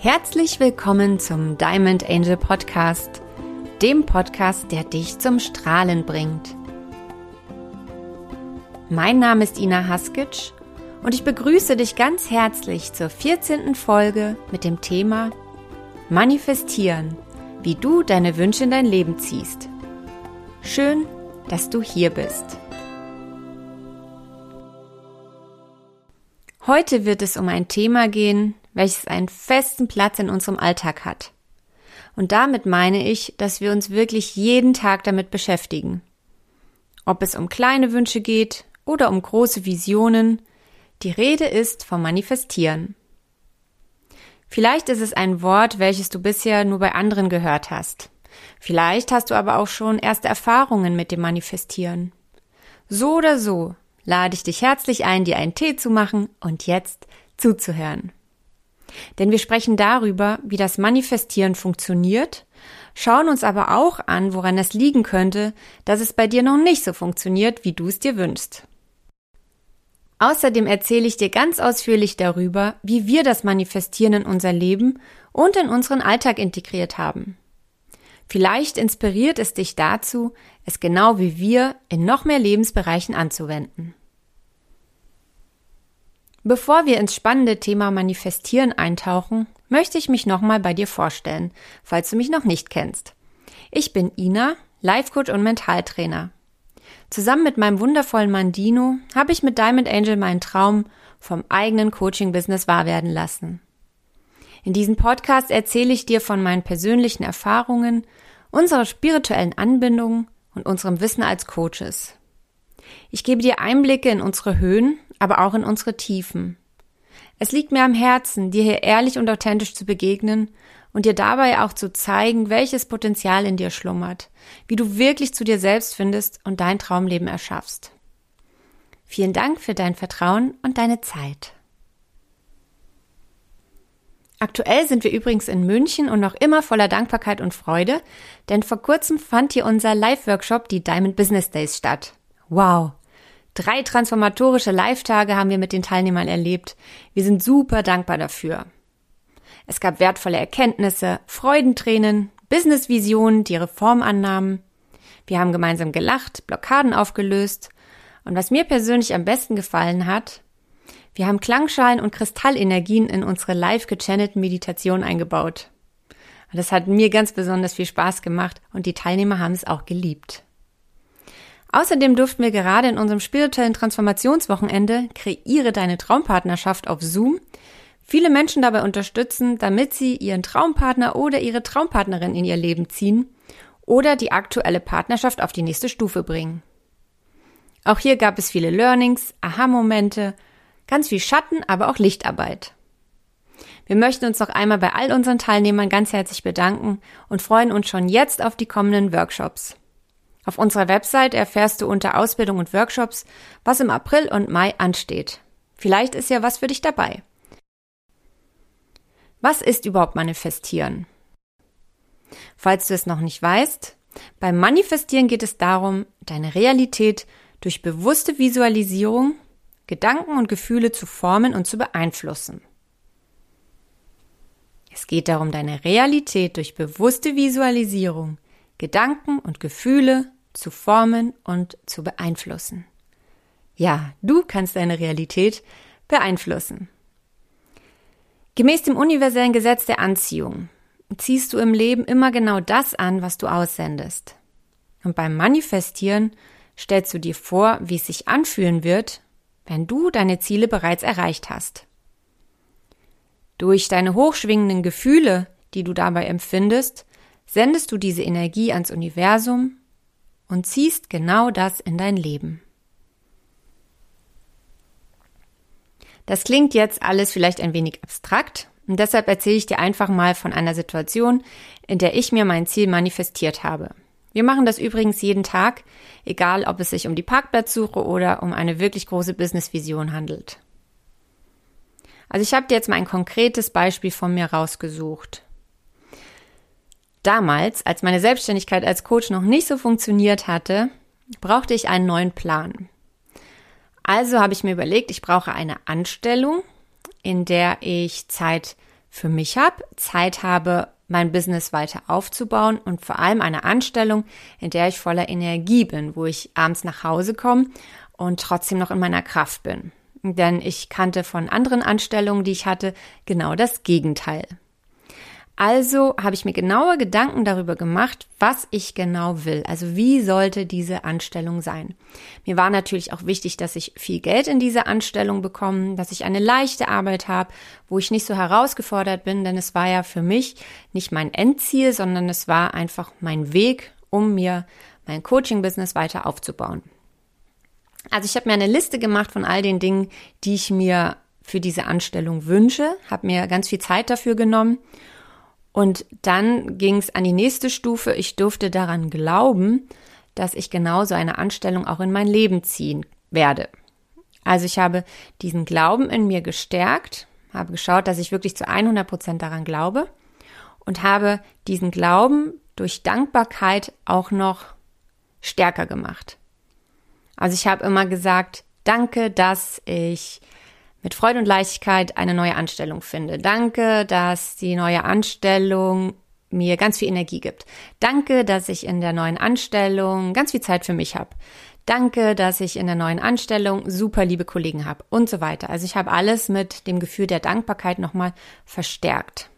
Herzlich willkommen zum Diamond Angel Podcast, dem Podcast, der dich zum Strahlen bringt. Mein Name ist Ina Haskic und ich begrüße dich ganz herzlich zur 14. Folge mit dem Thema Manifestieren, wie du deine Wünsche in dein Leben ziehst. Schön, dass du hier bist. Heute wird es um ein Thema gehen, welches einen festen Platz in unserem Alltag hat. Und damit meine ich, dass wir uns wirklich jeden Tag damit beschäftigen. Ob es um kleine Wünsche geht oder um große Visionen, die Rede ist vom Manifestieren. Vielleicht ist es ein Wort, welches du bisher nur bei anderen gehört hast. Vielleicht hast du aber auch schon erste Erfahrungen mit dem Manifestieren. So oder so lade ich dich herzlich ein, dir einen Tee zu machen und jetzt zuzuhören. Denn wir sprechen darüber, wie das Manifestieren funktioniert, schauen uns aber auch an, woran es liegen könnte, dass es bei dir noch nicht so funktioniert, wie du es dir wünschst. Außerdem erzähle ich dir ganz ausführlich darüber, wie wir das Manifestieren in unser Leben und in unseren Alltag integriert haben. Vielleicht inspiriert es dich dazu, es genau wie wir in noch mehr Lebensbereichen anzuwenden. Bevor wir ins spannende Thema Manifestieren eintauchen, möchte ich mich nochmal bei dir vorstellen, falls du mich noch nicht kennst. Ich bin Ina, Life Coach und Mentaltrainer. Zusammen mit meinem wundervollen Mann Dino habe ich mit Diamond Angel meinen Traum vom eigenen Coaching-Business wahr werden lassen. In diesem Podcast erzähle ich dir von meinen persönlichen Erfahrungen, unserer spirituellen Anbindung und unserem Wissen als Coaches. Ich gebe dir Einblicke in unsere Höhen aber auch in unsere Tiefen. Es liegt mir am Herzen, dir hier ehrlich und authentisch zu begegnen und dir dabei auch zu zeigen, welches Potenzial in dir schlummert, wie du wirklich zu dir selbst findest und dein Traumleben erschaffst. Vielen Dank für dein Vertrauen und deine Zeit. Aktuell sind wir übrigens in München und noch immer voller Dankbarkeit und Freude, denn vor kurzem fand hier unser Live-Workshop, die Diamond Business Days, statt. Wow! Drei transformatorische Live-Tage haben wir mit den Teilnehmern erlebt. Wir sind super dankbar dafür. Es gab wertvolle Erkenntnisse, Freudentränen, Business-Visionen, die Reformannahmen. Wir haben gemeinsam gelacht, Blockaden aufgelöst. Und was mir persönlich am besten gefallen hat, wir haben Klangschalen und Kristallenergien in unsere live gechannelten Meditationen eingebaut. das hat mir ganz besonders viel Spaß gemacht und die Teilnehmer haben es auch geliebt. Außerdem durften wir gerade in unserem spirituellen Transformationswochenende Kreiere deine Traumpartnerschaft auf Zoom viele Menschen dabei unterstützen, damit sie ihren Traumpartner oder ihre Traumpartnerin in ihr Leben ziehen oder die aktuelle Partnerschaft auf die nächste Stufe bringen. Auch hier gab es viele Learnings, Aha-Momente, ganz viel Schatten, aber auch Lichtarbeit. Wir möchten uns noch einmal bei all unseren Teilnehmern ganz herzlich bedanken und freuen uns schon jetzt auf die kommenden Workshops. Auf unserer Website erfährst du unter Ausbildung und Workshops, was im April und Mai ansteht. Vielleicht ist ja was für dich dabei. Was ist überhaupt Manifestieren? Falls du es noch nicht weißt, beim Manifestieren geht es darum, deine Realität durch bewusste Visualisierung, Gedanken und Gefühle zu formen und zu beeinflussen. Es geht darum, deine Realität durch bewusste Visualisierung, Gedanken und Gefühle zu formen und zu beeinflussen. Ja, du kannst deine Realität beeinflussen. Gemäß dem universellen Gesetz der Anziehung ziehst du im Leben immer genau das an, was du aussendest. Und beim Manifestieren stellst du dir vor, wie es sich anfühlen wird, wenn du deine Ziele bereits erreicht hast. Durch deine hochschwingenden Gefühle, die du dabei empfindest, sendest du diese Energie ans Universum und ziehst genau das in dein Leben. Das klingt jetzt alles vielleicht ein wenig abstrakt und deshalb erzähle ich dir einfach mal von einer Situation, in der ich mir mein Ziel manifestiert habe. Wir machen das übrigens jeden Tag, egal ob es sich um die Parkplatzsuche oder um eine wirklich große Businessvision handelt. Also ich habe dir jetzt mal ein konkretes Beispiel von mir rausgesucht. Damals, als meine Selbstständigkeit als Coach noch nicht so funktioniert hatte, brauchte ich einen neuen Plan. Also habe ich mir überlegt, ich brauche eine Anstellung, in der ich Zeit für mich habe, Zeit habe, mein Business weiter aufzubauen und vor allem eine Anstellung, in der ich voller Energie bin, wo ich abends nach Hause komme und trotzdem noch in meiner Kraft bin. Denn ich kannte von anderen Anstellungen, die ich hatte, genau das Gegenteil. Also habe ich mir genaue Gedanken darüber gemacht, was ich genau will. Also wie sollte diese Anstellung sein? Mir war natürlich auch wichtig, dass ich viel Geld in diese Anstellung bekomme, dass ich eine leichte Arbeit habe, wo ich nicht so herausgefordert bin, denn es war ja für mich nicht mein Endziel, sondern es war einfach mein Weg, um mir mein Coaching-Business weiter aufzubauen. Also ich habe mir eine Liste gemacht von all den Dingen, die ich mir für diese Anstellung wünsche, habe mir ganz viel Zeit dafür genommen und dann ging es an die nächste Stufe. Ich durfte daran glauben, dass ich genauso eine Anstellung auch in mein Leben ziehen werde. Also ich habe diesen Glauben in mir gestärkt, habe geschaut, dass ich wirklich zu 100 Prozent daran glaube und habe diesen Glauben durch Dankbarkeit auch noch stärker gemacht. Also ich habe immer gesagt, danke, dass ich mit Freude und Leichtigkeit eine neue Anstellung finde. Danke, dass die neue Anstellung mir ganz viel Energie gibt. Danke, dass ich in der neuen Anstellung ganz viel Zeit für mich habe. Danke, dass ich in der neuen Anstellung super liebe Kollegen habe und so weiter. Also ich habe alles mit dem Gefühl der Dankbarkeit nochmal verstärkt.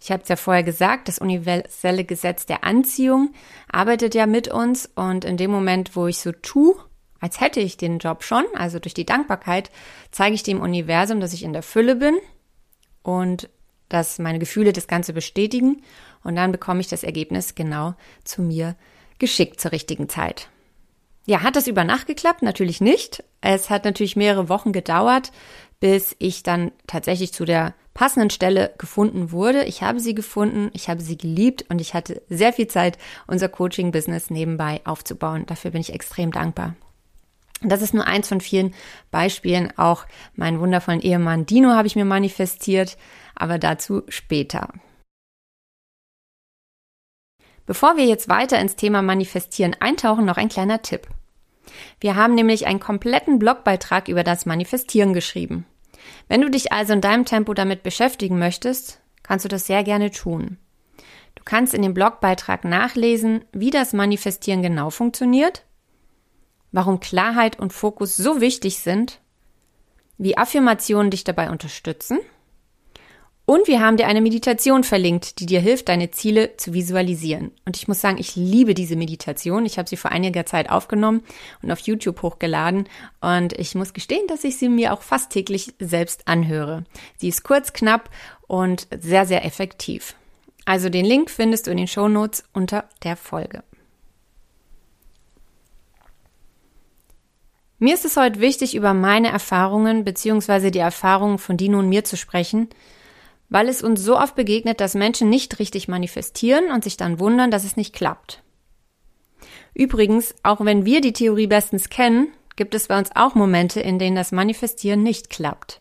Ich habe es ja vorher gesagt, das universelle Gesetz der Anziehung arbeitet ja mit uns und in dem Moment, wo ich so tue, als hätte ich den Job schon, also durch die Dankbarkeit, zeige ich dem Universum, dass ich in der Fülle bin und dass meine Gefühle das Ganze bestätigen und dann bekomme ich das Ergebnis genau zu mir geschickt zur richtigen Zeit. Ja, hat das über Nacht geklappt? Natürlich nicht. Es hat natürlich mehrere Wochen gedauert, bis ich dann tatsächlich zu der passenden Stelle gefunden wurde. Ich habe sie gefunden, ich habe sie geliebt und ich hatte sehr viel Zeit, unser Coaching-Business nebenbei aufzubauen. Dafür bin ich extrem dankbar. Das ist nur eins von vielen Beispielen. Auch meinen wundervollen Ehemann Dino habe ich mir manifestiert, aber dazu später. Bevor wir jetzt weiter ins Thema Manifestieren eintauchen, noch ein kleiner Tipp. Wir haben nämlich einen kompletten Blogbeitrag über das Manifestieren geschrieben. Wenn du dich also in deinem Tempo damit beschäftigen möchtest, kannst du das sehr gerne tun. Du kannst in dem Blogbeitrag nachlesen, wie das Manifestieren genau funktioniert warum Klarheit und Fokus so wichtig sind, wie Affirmationen dich dabei unterstützen. Und wir haben dir eine Meditation verlinkt, die dir hilft, deine Ziele zu visualisieren. Und ich muss sagen, ich liebe diese Meditation. Ich habe sie vor einiger Zeit aufgenommen und auf YouTube hochgeladen. Und ich muss gestehen, dass ich sie mir auch fast täglich selbst anhöre. Sie ist kurz, knapp und sehr, sehr effektiv. Also den Link findest du in den Show Notes unter der Folge. Mir ist es heute wichtig, über meine Erfahrungen bzw. die Erfahrungen von Dino und mir zu sprechen, weil es uns so oft begegnet, dass Menschen nicht richtig manifestieren und sich dann wundern, dass es nicht klappt. Übrigens, auch wenn wir die Theorie bestens kennen, gibt es bei uns auch Momente, in denen das Manifestieren nicht klappt.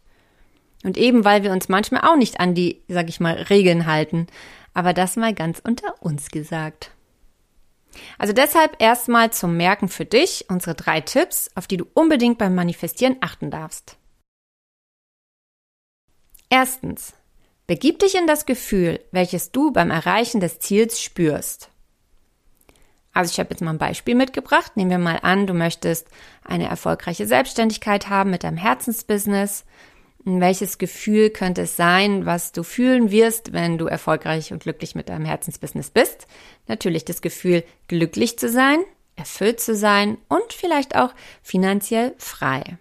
Und eben weil wir uns manchmal auch nicht an die, sag ich mal, Regeln halten. Aber das mal ganz unter uns gesagt. Also deshalb erstmal zum Merken für dich unsere drei Tipps, auf die du unbedingt beim Manifestieren achten darfst. Erstens, begib dich in das Gefühl, welches du beim Erreichen des Ziels spürst. Also ich habe jetzt mal ein Beispiel mitgebracht. Nehmen wir mal an, du möchtest eine erfolgreiche Selbstständigkeit haben mit deinem Herzensbusiness. Welches Gefühl könnte es sein, was du fühlen wirst, wenn du erfolgreich und glücklich mit deinem Herzensbusiness bist? Natürlich das Gefühl, glücklich zu sein, erfüllt zu sein und vielleicht auch finanziell frei.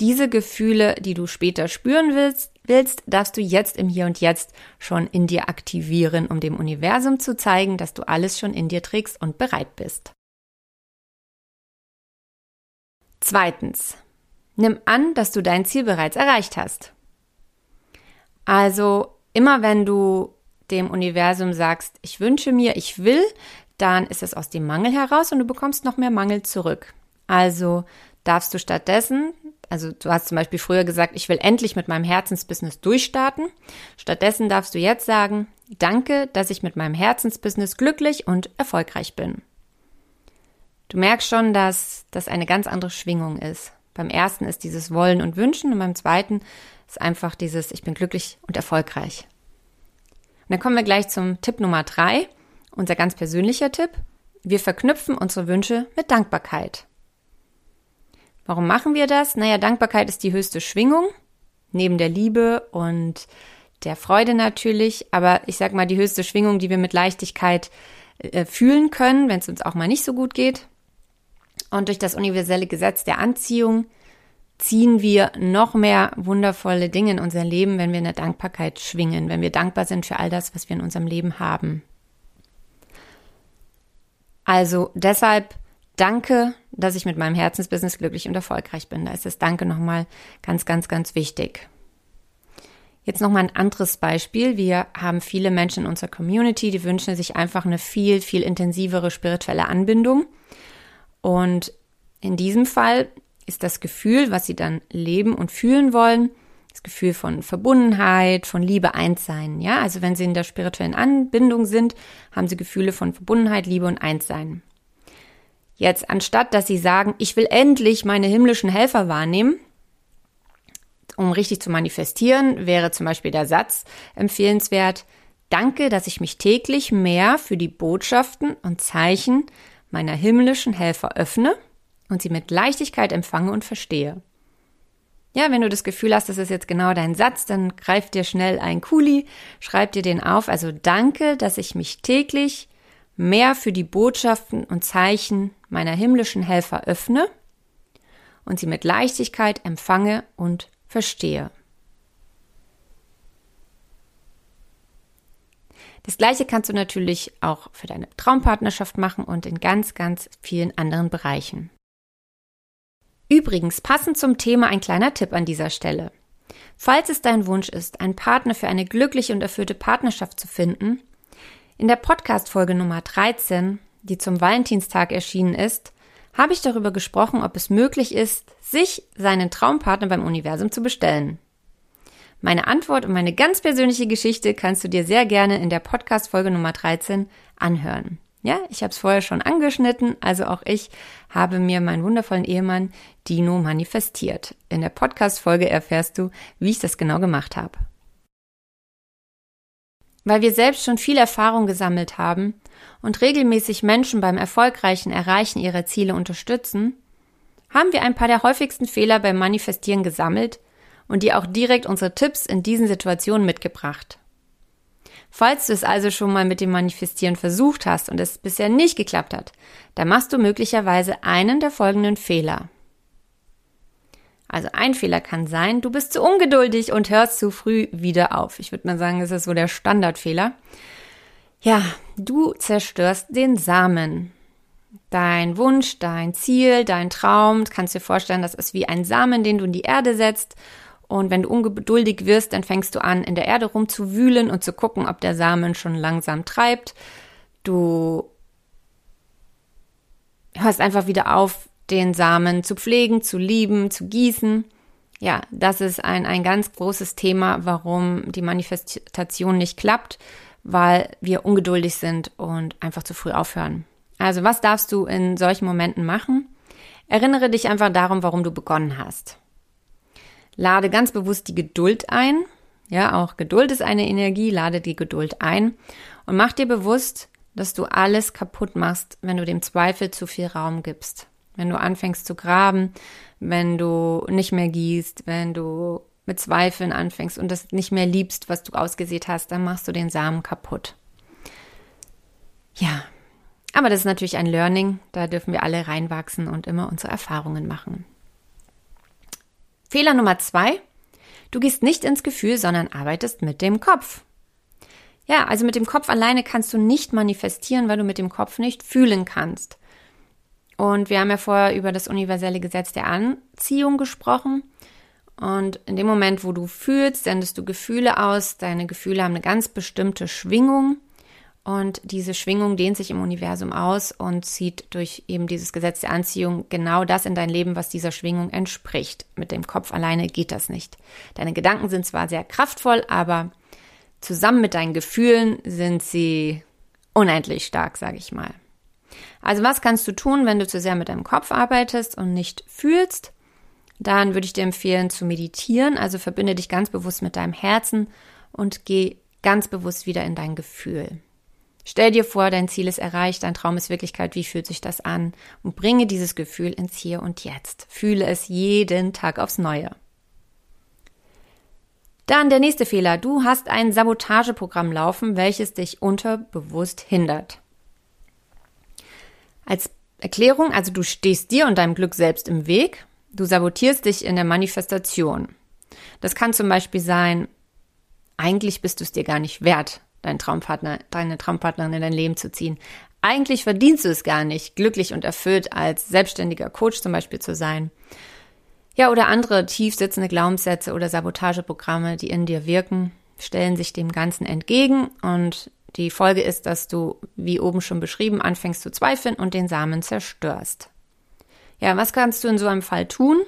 Diese Gefühle, die du später spüren willst, willst, darfst du jetzt im Hier und Jetzt schon in dir aktivieren, um dem Universum zu zeigen, dass du alles schon in dir trägst und bereit bist. Zweitens, Nimm an, dass du dein Ziel bereits erreicht hast. Also immer wenn du dem Universum sagst, ich wünsche mir, ich will, dann ist es aus dem Mangel heraus und du bekommst noch mehr Mangel zurück. Also darfst du stattdessen, also du hast zum Beispiel früher gesagt, ich will endlich mit meinem Herzensbusiness durchstarten. Stattdessen darfst du jetzt sagen, danke, dass ich mit meinem Herzensbusiness glücklich und erfolgreich bin. Du merkst schon, dass das eine ganz andere Schwingung ist. Beim ersten ist dieses Wollen und Wünschen und beim zweiten ist einfach dieses Ich bin glücklich und erfolgreich. Und dann kommen wir gleich zum Tipp Nummer drei, unser ganz persönlicher Tipp. Wir verknüpfen unsere Wünsche mit Dankbarkeit. Warum machen wir das? Naja, Dankbarkeit ist die höchste Schwingung, neben der Liebe und der Freude natürlich, aber ich sag mal die höchste Schwingung, die wir mit Leichtigkeit äh, fühlen können, wenn es uns auch mal nicht so gut geht. Und durch das universelle Gesetz der Anziehung ziehen wir noch mehr wundervolle Dinge in unser Leben, wenn wir in der Dankbarkeit schwingen, wenn wir dankbar sind für all das, was wir in unserem Leben haben. Also deshalb danke, dass ich mit meinem Herzensbusiness glücklich und erfolgreich bin. Da ist das Danke nochmal ganz, ganz, ganz wichtig. Jetzt nochmal ein anderes Beispiel. Wir haben viele Menschen in unserer Community, die wünschen sich einfach eine viel, viel intensivere spirituelle Anbindung. Und in diesem Fall ist das Gefühl, was sie dann leben und fühlen wollen, das Gefühl von Verbundenheit, von Liebe, Einssein. Ja, also wenn sie in der spirituellen Anbindung sind, haben sie Gefühle von Verbundenheit, Liebe und Einssein. Jetzt, anstatt dass sie sagen, ich will endlich meine himmlischen Helfer wahrnehmen, um richtig zu manifestieren, wäre zum Beispiel der Satz empfehlenswert, danke, dass ich mich täglich mehr für die Botschaften und Zeichen meiner himmlischen Helfer öffne und sie mit Leichtigkeit empfange und verstehe. Ja, wenn du das Gefühl hast, das ist jetzt genau dein Satz, dann greif dir schnell ein Kuli, schreib dir den auf. Also danke, dass ich mich täglich mehr für die Botschaften und Zeichen meiner himmlischen Helfer öffne und sie mit Leichtigkeit empfange und verstehe. Das gleiche kannst du natürlich auch für deine Traumpartnerschaft machen und in ganz, ganz vielen anderen Bereichen. Übrigens, passend zum Thema ein kleiner Tipp an dieser Stelle. Falls es dein Wunsch ist, einen Partner für eine glückliche und erfüllte Partnerschaft zu finden, in der Podcast-Folge Nummer 13, die zum Valentinstag erschienen ist, habe ich darüber gesprochen, ob es möglich ist, sich seinen Traumpartner beim Universum zu bestellen. Meine Antwort und meine ganz persönliche Geschichte kannst du dir sehr gerne in der Podcast-Folge Nummer 13 anhören. Ja, ich habe es vorher schon angeschnitten, also auch ich habe mir meinen wundervollen Ehemann Dino manifestiert. In der Podcast-Folge erfährst du, wie ich das genau gemacht habe. Weil wir selbst schon viel Erfahrung gesammelt haben und regelmäßig Menschen beim erfolgreichen Erreichen ihrer Ziele unterstützen, haben wir ein paar der häufigsten Fehler beim Manifestieren gesammelt und dir auch direkt unsere Tipps in diesen Situationen mitgebracht. Falls du es also schon mal mit dem Manifestieren versucht hast und es bisher nicht geklappt hat, dann machst du möglicherweise einen der folgenden Fehler. Also ein Fehler kann sein, du bist zu ungeduldig und hörst zu früh wieder auf. Ich würde mal sagen, das ist so der Standardfehler. Ja, du zerstörst den Samen. Dein Wunsch, dein Ziel, dein Traum, kannst dir vorstellen, das ist wie ein Samen, den du in die Erde setzt und wenn du ungeduldig wirst, dann fängst du an, in der Erde rumzuwühlen und zu gucken, ob der Samen schon langsam treibt. Du hörst einfach wieder auf, den Samen zu pflegen, zu lieben, zu gießen. Ja, das ist ein, ein ganz großes Thema, warum die Manifestation nicht klappt, weil wir ungeduldig sind und einfach zu früh aufhören. Also was darfst du in solchen Momenten machen? Erinnere dich einfach darum, warum du begonnen hast. Lade ganz bewusst die Geduld ein. Ja, auch Geduld ist eine Energie. Lade die Geduld ein und mach dir bewusst, dass du alles kaputt machst, wenn du dem Zweifel zu viel Raum gibst. Wenn du anfängst zu graben, wenn du nicht mehr gießt, wenn du mit Zweifeln anfängst und das nicht mehr liebst, was du ausgesät hast, dann machst du den Samen kaputt. Ja, aber das ist natürlich ein Learning, da dürfen wir alle reinwachsen und immer unsere Erfahrungen machen. Fehler Nummer zwei. Du gehst nicht ins Gefühl, sondern arbeitest mit dem Kopf. Ja, also mit dem Kopf alleine kannst du nicht manifestieren, weil du mit dem Kopf nicht fühlen kannst. Und wir haben ja vorher über das universelle Gesetz der Anziehung gesprochen. Und in dem Moment, wo du fühlst, sendest du Gefühle aus. Deine Gefühle haben eine ganz bestimmte Schwingung. Und diese Schwingung dehnt sich im Universum aus und zieht durch eben dieses Gesetz der Anziehung genau das in dein Leben, was dieser Schwingung entspricht. Mit dem Kopf alleine geht das nicht. Deine Gedanken sind zwar sehr kraftvoll, aber zusammen mit deinen Gefühlen sind sie unendlich stark, sage ich mal. Also was kannst du tun, wenn du zu sehr mit deinem Kopf arbeitest und nicht fühlst? dann würde ich dir empfehlen zu meditieren. Also verbinde dich ganz bewusst mit deinem Herzen und geh ganz bewusst wieder in dein Gefühl. Stell dir vor, dein Ziel ist erreicht, dein Traum ist Wirklichkeit, wie fühlt sich das an? Und bringe dieses Gefühl ins Hier und Jetzt. Fühle es jeden Tag aufs Neue. Dann der nächste Fehler. Du hast ein Sabotageprogramm laufen, welches dich unterbewusst hindert. Als Erklärung, also du stehst dir und deinem Glück selbst im Weg. Du sabotierst dich in der Manifestation. Das kann zum Beispiel sein, eigentlich bist du es dir gar nicht wert, deinen Traumpartner, deine Traumpartnerin in dein Leben zu ziehen. Eigentlich verdienst du es gar nicht, glücklich und erfüllt als selbstständiger Coach zum Beispiel zu sein. Ja, oder andere tief sitzende Glaubenssätze oder Sabotageprogramme, die in dir wirken, stellen sich dem Ganzen entgegen und die Folge ist, dass du, wie oben schon beschrieben, anfängst zu zweifeln und den Samen zerstörst. Ja, was kannst du in so einem Fall tun?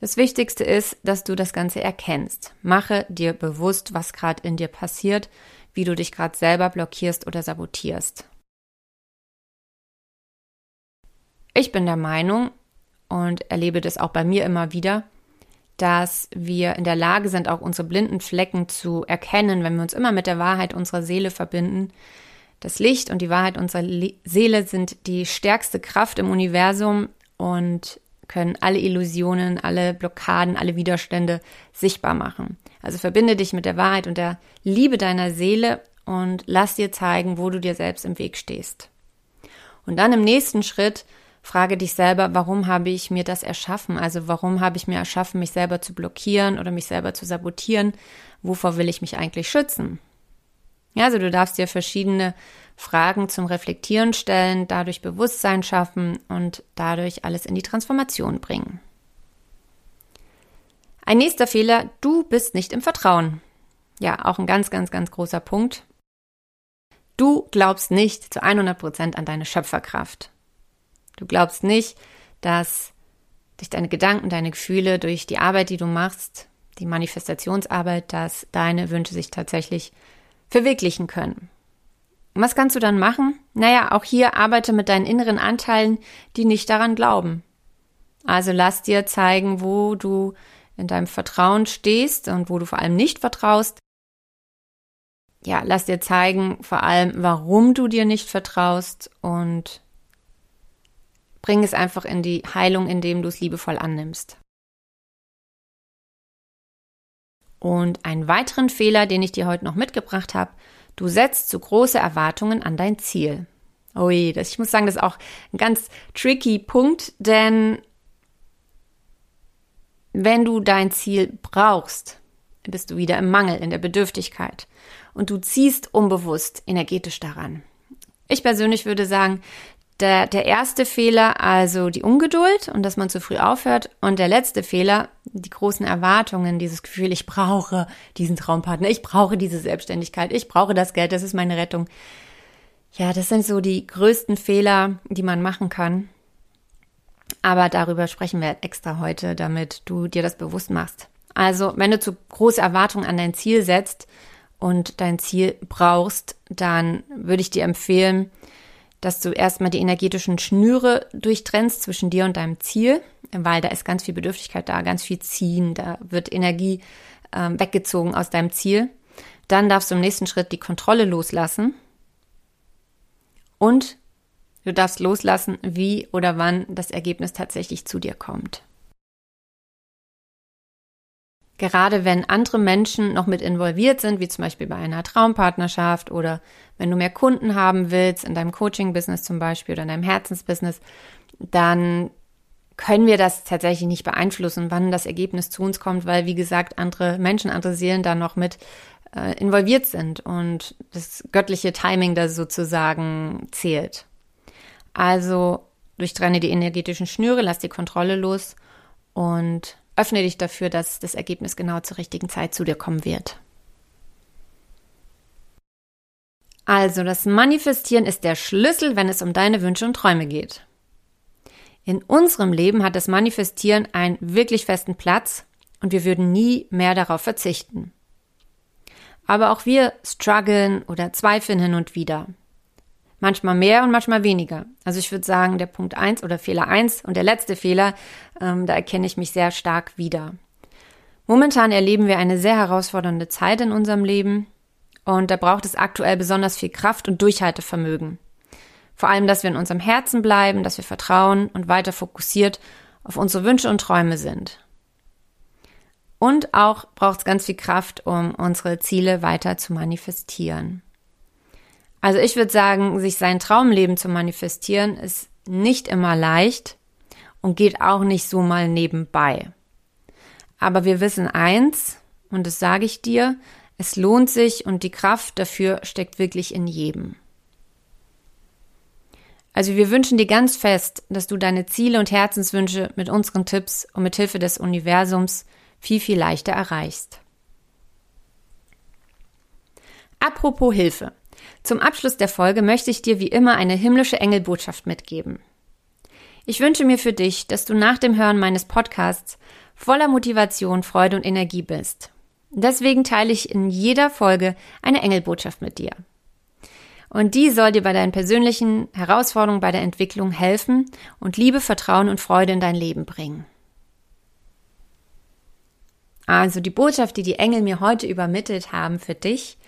Das Wichtigste ist, dass du das Ganze erkennst. Mache dir bewusst, was gerade in dir passiert, wie du dich gerade selber blockierst oder sabotierst. Ich bin der Meinung, und erlebe das auch bei mir immer wieder, dass wir in der Lage sind, auch unsere blinden Flecken zu erkennen, wenn wir uns immer mit der Wahrheit unserer Seele verbinden. Das Licht und die Wahrheit unserer Seele sind die stärkste Kraft im Universum und können alle Illusionen, alle Blockaden, alle Widerstände sichtbar machen. Also verbinde dich mit der Wahrheit und der Liebe deiner Seele und lass dir zeigen, wo du dir selbst im Weg stehst. Und dann im nächsten Schritt Frage dich selber, warum habe ich mir das erschaffen? Also warum habe ich mir erschaffen, mich selber zu blockieren oder mich selber zu sabotieren? Wovor will ich mich eigentlich schützen? Ja, also du darfst dir verschiedene Fragen zum Reflektieren stellen, dadurch Bewusstsein schaffen und dadurch alles in die Transformation bringen. Ein nächster Fehler, du bist nicht im Vertrauen. Ja, auch ein ganz, ganz, ganz großer Punkt. Du glaubst nicht zu 100 Prozent an deine Schöpferkraft. Du glaubst nicht, dass durch deine Gedanken, deine Gefühle, durch die Arbeit, die du machst, die Manifestationsarbeit, dass deine Wünsche sich tatsächlich verwirklichen können. Und was kannst du dann machen? Naja, auch hier arbeite mit deinen inneren Anteilen, die nicht daran glauben. Also lass dir zeigen, wo du in deinem Vertrauen stehst und wo du vor allem nicht vertraust. Ja, lass dir zeigen, vor allem, warum du dir nicht vertraust und Bring es einfach in die Heilung, indem du es liebevoll annimmst. Und einen weiteren Fehler, den ich dir heute noch mitgebracht habe, du setzt zu große Erwartungen an dein Ziel. Ui, das, ich muss sagen, das ist auch ein ganz tricky Punkt, denn wenn du dein Ziel brauchst, bist du wieder im Mangel, in der Bedürftigkeit und du ziehst unbewusst energetisch daran. Ich persönlich würde sagen, der, der erste Fehler, also die Ungeduld und dass man zu früh aufhört. Und der letzte Fehler, die großen Erwartungen, dieses Gefühl, ich brauche diesen Traumpartner, ich brauche diese Selbstständigkeit, ich brauche das Geld, das ist meine Rettung. Ja, das sind so die größten Fehler, die man machen kann. Aber darüber sprechen wir extra heute, damit du dir das bewusst machst. Also, wenn du zu große Erwartungen an dein Ziel setzt und dein Ziel brauchst, dann würde ich dir empfehlen, dass du erstmal die energetischen Schnüre durchtrennst zwischen dir und deinem Ziel, weil da ist ganz viel Bedürftigkeit da, ganz viel Ziehen, da wird Energie ähm, weggezogen aus deinem Ziel. Dann darfst du im nächsten Schritt die Kontrolle loslassen und du darfst loslassen, wie oder wann das Ergebnis tatsächlich zu dir kommt. Gerade wenn andere Menschen noch mit involviert sind, wie zum Beispiel bei einer Traumpartnerschaft oder wenn du mehr Kunden haben willst, in deinem Coaching-Business zum Beispiel oder in deinem Herzensbusiness, dann können wir das tatsächlich nicht beeinflussen, wann das Ergebnis zu uns kommt, weil, wie gesagt, andere Menschen, andere Seelen da noch mit äh, involviert sind und das göttliche Timing da sozusagen zählt. Also durchtrenne die energetischen Schnüre, lass die Kontrolle los und öffne dich dafür, dass das Ergebnis genau zur richtigen Zeit zu dir kommen wird. Also, das Manifestieren ist der Schlüssel, wenn es um deine Wünsche und Träume geht. In unserem Leben hat das Manifestieren einen wirklich festen Platz und wir würden nie mehr darauf verzichten. Aber auch wir strugglen oder zweifeln hin und wieder. Manchmal mehr und manchmal weniger. Also ich würde sagen, der Punkt eins oder Fehler eins und der letzte Fehler, ähm, da erkenne ich mich sehr stark wieder. Momentan erleben wir eine sehr herausfordernde Zeit in unserem Leben und da braucht es aktuell besonders viel Kraft und Durchhaltevermögen. Vor allem, dass wir in unserem Herzen bleiben, dass wir vertrauen und weiter fokussiert auf unsere Wünsche und Träume sind. Und auch braucht es ganz viel Kraft, um unsere Ziele weiter zu manifestieren. Also ich würde sagen, sich sein Traumleben zu manifestieren ist nicht immer leicht und geht auch nicht so mal nebenbei. Aber wir wissen eins, und das sage ich dir, es lohnt sich und die Kraft dafür steckt wirklich in jedem. Also wir wünschen dir ganz fest, dass du deine Ziele und Herzenswünsche mit unseren Tipps und mit Hilfe des Universums viel, viel leichter erreichst. Apropos Hilfe. Zum Abschluss der Folge möchte ich dir wie immer eine himmlische Engelbotschaft mitgeben. Ich wünsche mir für dich, dass du nach dem Hören meines Podcasts voller Motivation, Freude und Energie bist. Deswegen teile ich in jeder Folge eine Engelbotschaft mit dir. Und die soll dir bei deinen persönlichen Herausforderungen bei der Entwicklung helfen und Liebe, Vertrauen und Freude in dein Leben bringen. Also die Botschaft, die die Engel mir heute übermittelt haben für dich,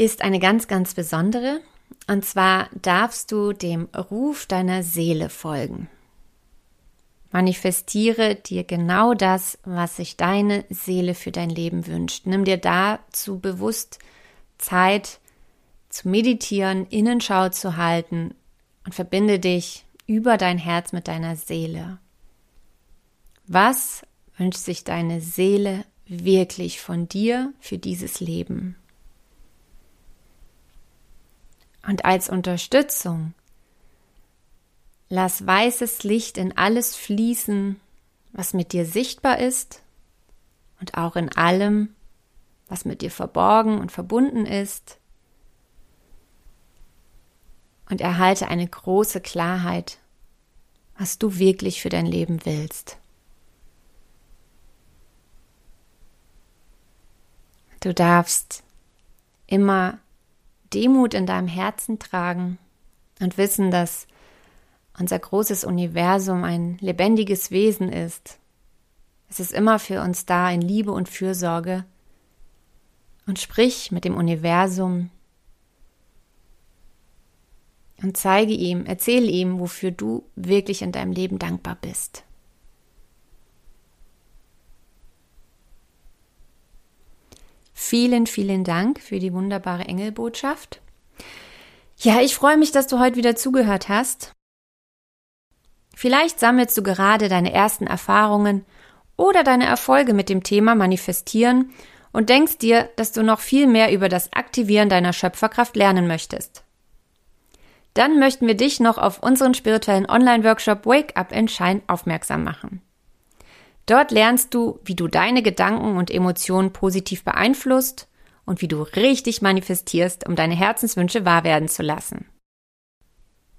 ist eine ganz, ganz besondere. Und zwar darfst du dem Ruf deiner Seele folgen. Manifestiere dir genau das, was sich deine Seele für dein Leben wünscht. Nimm dir dazu bewusst Zeit zu meditieren, Innenschau zu halten und verbinde dich über dein Herz mit deiner Seele. Was wünscht sich deine Seele wirklich von dir für dieses Leben? Und als Unterstützung lass weißes Licht in alles fließen, was mit dir sichtbar ist und auch in allem, was mit dir verborgen und verbunden ist. Und erhalte eine große Klarheit, was du wirklich für dein Leben willst. Du darfst immer Demut in deinem Herzen tragen und wissen, dass unser großes Universum ein lebendiges Wesen ist. Es ist immer für uns da in Liebe und Fürsorge. Und sprich mit dem Universum und zeige ihm, erzähle ihm, wofür du wirklich in deinem Leben dankbar bist. Vielen, vielen Dank für die wunderbare Engelbotschaft. Ja, ich freue mich, dass du heute wieder zugehört hast. Vielleicht sammelst du gerade deine ersten Erfahrungen oder deine Erfolge mit dem Thema Manifestieren und denkst dir, dass du noch viel mehr über das Aktivieren deiner Schöpferkraft lernen möchtest. Dann möchten wir dich noch auf unseren spirituellen Online-Workshop Wake Up and Shine aufmerksam machen. Dort lernst du, wie du deine Gedanken und Emotionen positiv beeinflusst und wie du richtig manifestierst, um deine Herzenswünsche wahr werden zu lassen.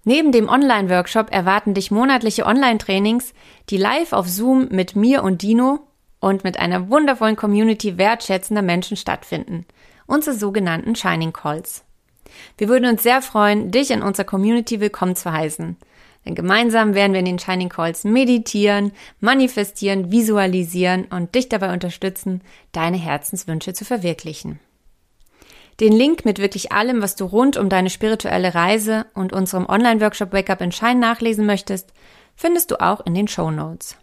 Neben dem Online-Workshop erwarten dich monatliche Online-Trainings, die live auf Zoom mit mir und Dino und mit einer wundervollen Community wertschätzender Menschen stattfinden, unsere sogenannten Shining Calls. Wir würden uns sehr freuen, dich in unserer Community willkommen zu heißen. Denn gemeinsam werden wir in den Shining Calls meditieren, manifestieren, visualisieren und dich dabei unterstützen, deine Herzenswünsche zu verwirklichen. Den Link mit wirklich allem, was du rund um deine spirituelle Reise und unserem Online-Workshop Wake Up in Shine nachlesen möchtest, findest du auch in den Show Notes.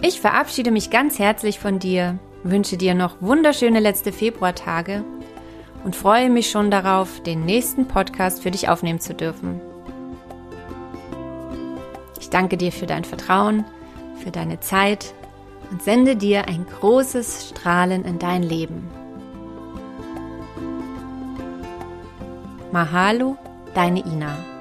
Ich verabschiede mich ganz herzlich von dir, wünsche dir noch wunderschöne letzte Februartage und freue mich schon darauf, den nächsten Podcast für dich aufnehmen zu dürfen. Ich danke dir für dein Vertrauen, für deine Zeit und sende dir ein großes Strahlen in dein Leben. Mahalo, deine Ina.